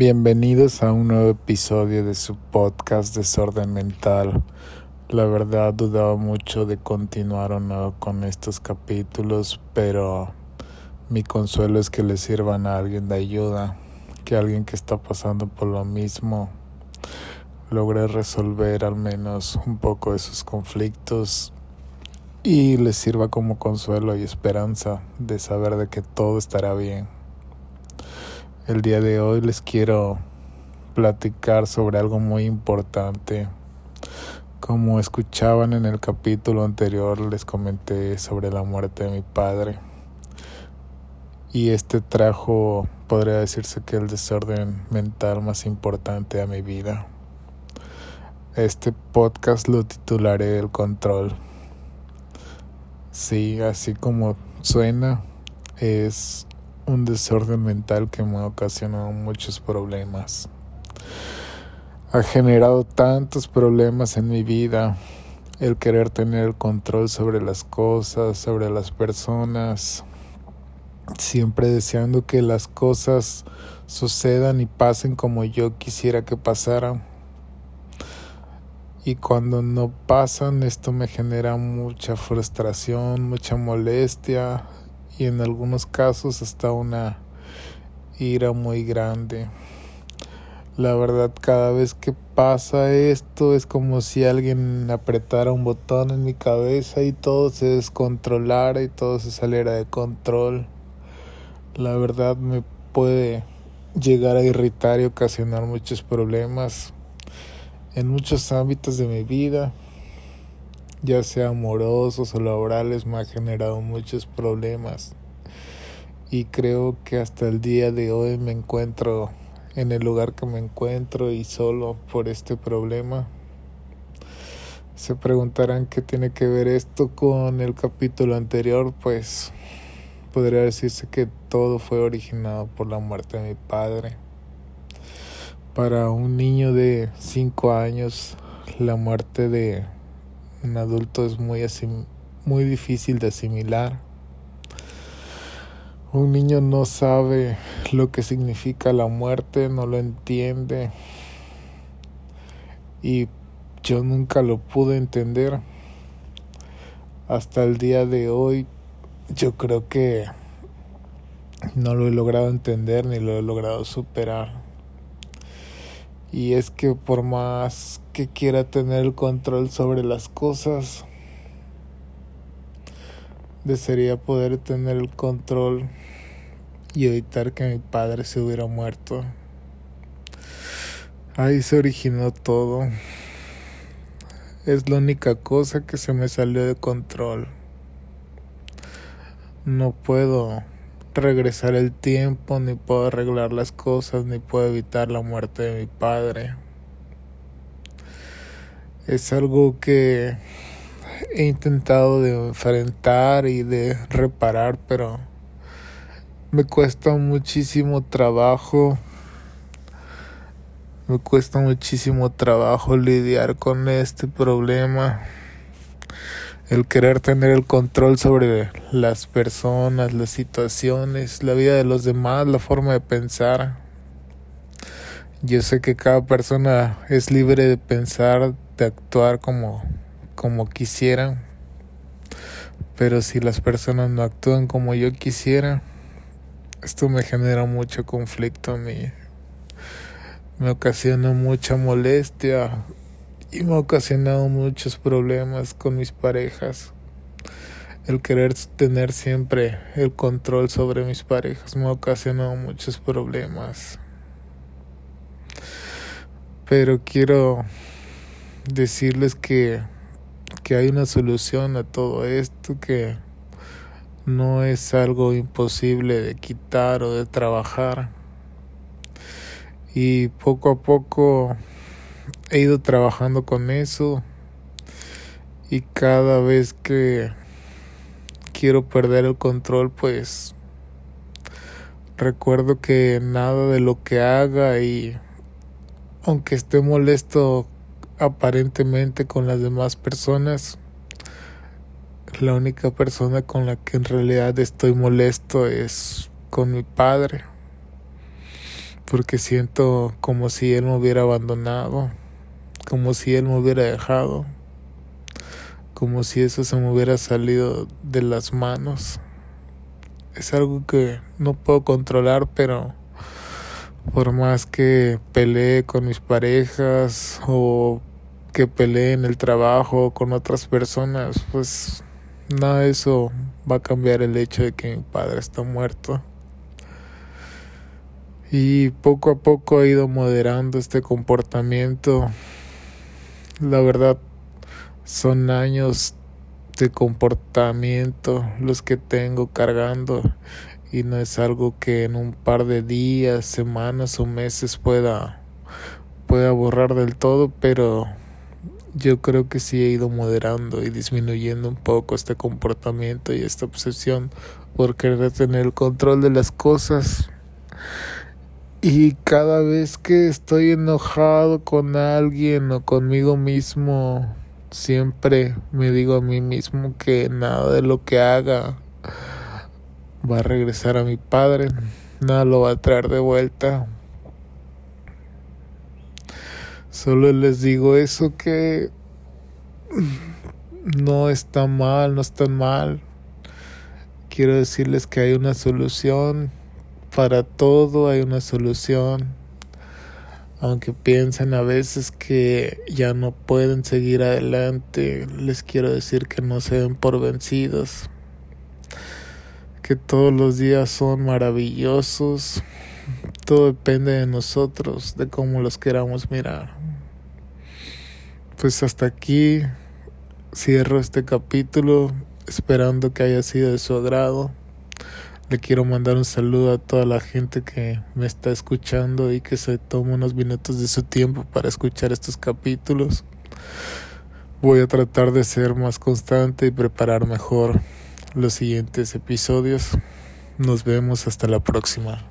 Bienvenidos a un nuevo episodio de su podcast Desorden Mental. La verdad dudaba mucho de continuar o no con estos capítulos, pero mi consuelo es que le sirvan a alguien de ayuda, que alguien que está pasando por lo mismo logre resolver al menos un poco de sus conflictos y les sirva como consuelo y esperanza de saber de que todo estará bien. El día de hoy les quiero platicar sobre algo muy importante. Como escuchaban en el capítulo anterior, les comenté sobre la muerte de mi padre. Y este trajo, podría decirse que el desorden mental más importante a mi vida. Este podcast lo titularé El Control. Sí, así como suena, es un desorden mental que me ha ocasionado muchos problemas. Ha generado tantos problemas en mi vida. El querer tener el control sobre las cosas, sobre las personas, siempre deseando que las cosas sucedan y pasen como yo quisiera que pasaran. Y cuando no pasan esto me genera mucha frustración, mucha molestia y en algunos casos hasta una ira muy grande. La verdad cada vez que pasa esto es como si alguien apretara un botón en mi cabeza y todo se descontrolara y todo se saliera de control. La verdad me puede llegar a irritar y ocasionar muchos problemas en muchos ámbitos de mi vida, ya sea amorosos o laborales, me ha generado muchos problemas. Y creo que hasta el día de hoy me encuentro en el lugar que me encuentro y solo por este problema. Se preguntarán qué tiene que ver esto con el capítulo anterior, pues podría decirse que todo fue originado por la muerte de mi padre. Para un niño de 5 años, la muerte de un adulto es muy, muy difícil de asimilar. Un niño no sabe lo que significa la muerte, no lo entiende. Y yo nunca lo pude entender. Hasta el día de hoy yo creo que no lo he logrado entender ni lo he logrado superar. Y es que por más que quiera tener el control sobre las cosas, desearía poder tener el control y evitar que mi padre se hubiera muerto. Ahí se originó todo. Es la única cosa que se me salió de control. No puedo regresar el tiempo, ni puedo arreglar las cosas, ni puedo evitar la muerte de mi padre. Es algo que he intentado de enfrentar y de reparar, pero me cuesta muchísimo trabajo. Me cuesta muchísimo trabajo lidiar con este problema el querer tener el control sobre las personas, las situaciones, la vida de los demás, la forma de pensar. Yo sé que cada persona es libre de pensar, de actuar como, como pero si las personas no actúan como yo quisiera, esto me genera mucho conflicto a mí, me ocasiona mucha molestia, y me ha ocasionado muchos problemas con mis parejas. El querer tener siempre el control sobre mis parejas me ha ocasionado muchos problemas. Pero quiero decirles que, que hay una solución a todo esto, que no es algo imposible de quitar o de trabajar. Y poco a poco he ido trabajando con eso y cada vez que quiero perder el control pues recuerdo que nada de lo que haga y aunque esté molesto aparentemente con las demás personas la única persona con la que en realidad estoy molesto es con mi padre porque siento como si él me hubiera abandonado, como si él me hubiera dejado, como si eso se me hubiera salido de las manos. Es algo que no puedo controlar, pero por más que pelee con mis parejas o que pelee en el trabajo con otras personas, pues nada de eso va a cambiar el hecho de que mi padre está muerto. Y poco a poco he ido moderando este comportamiento. La verdad, son años de comportamiento los que tengo cargando y no es algo que en un par de días, semanas o meses pueda pueda borrar del todo, pero yo creo que sí he ido moderando y disminuyendo un poco este comportamiento y esta obsesión por querer tener el control de las cosas. Y cada vez que estoy enojado con alguien o conmigo mismo, siempre me digo a mí mismo que nada de lo que haga va a regresar a mi padre, nada lo va a traer de vuelta. Solo les digo eso que no está mal, no está mal. Quiero decirles que hay una solución para todo, hay una solución. Aunque piensen a veces que ya no pueden seguir adelante, les quiero decir que no se den por vencidos. Que todos los días son maravillosos. Todo depende de nosotros, de cómo los queramos mirar pues hasta aquí cierro este capítulo esperando que haya sido de su agrado. Le quiero mandar un saludo a toda la gente que me está escuchando y que se toma unos minutos de su tiempo para escuchar estos capítulos. Voy a tratar de ser más constante y preparar mejor los siguientes episodios. Nos vemos hasta la próxima.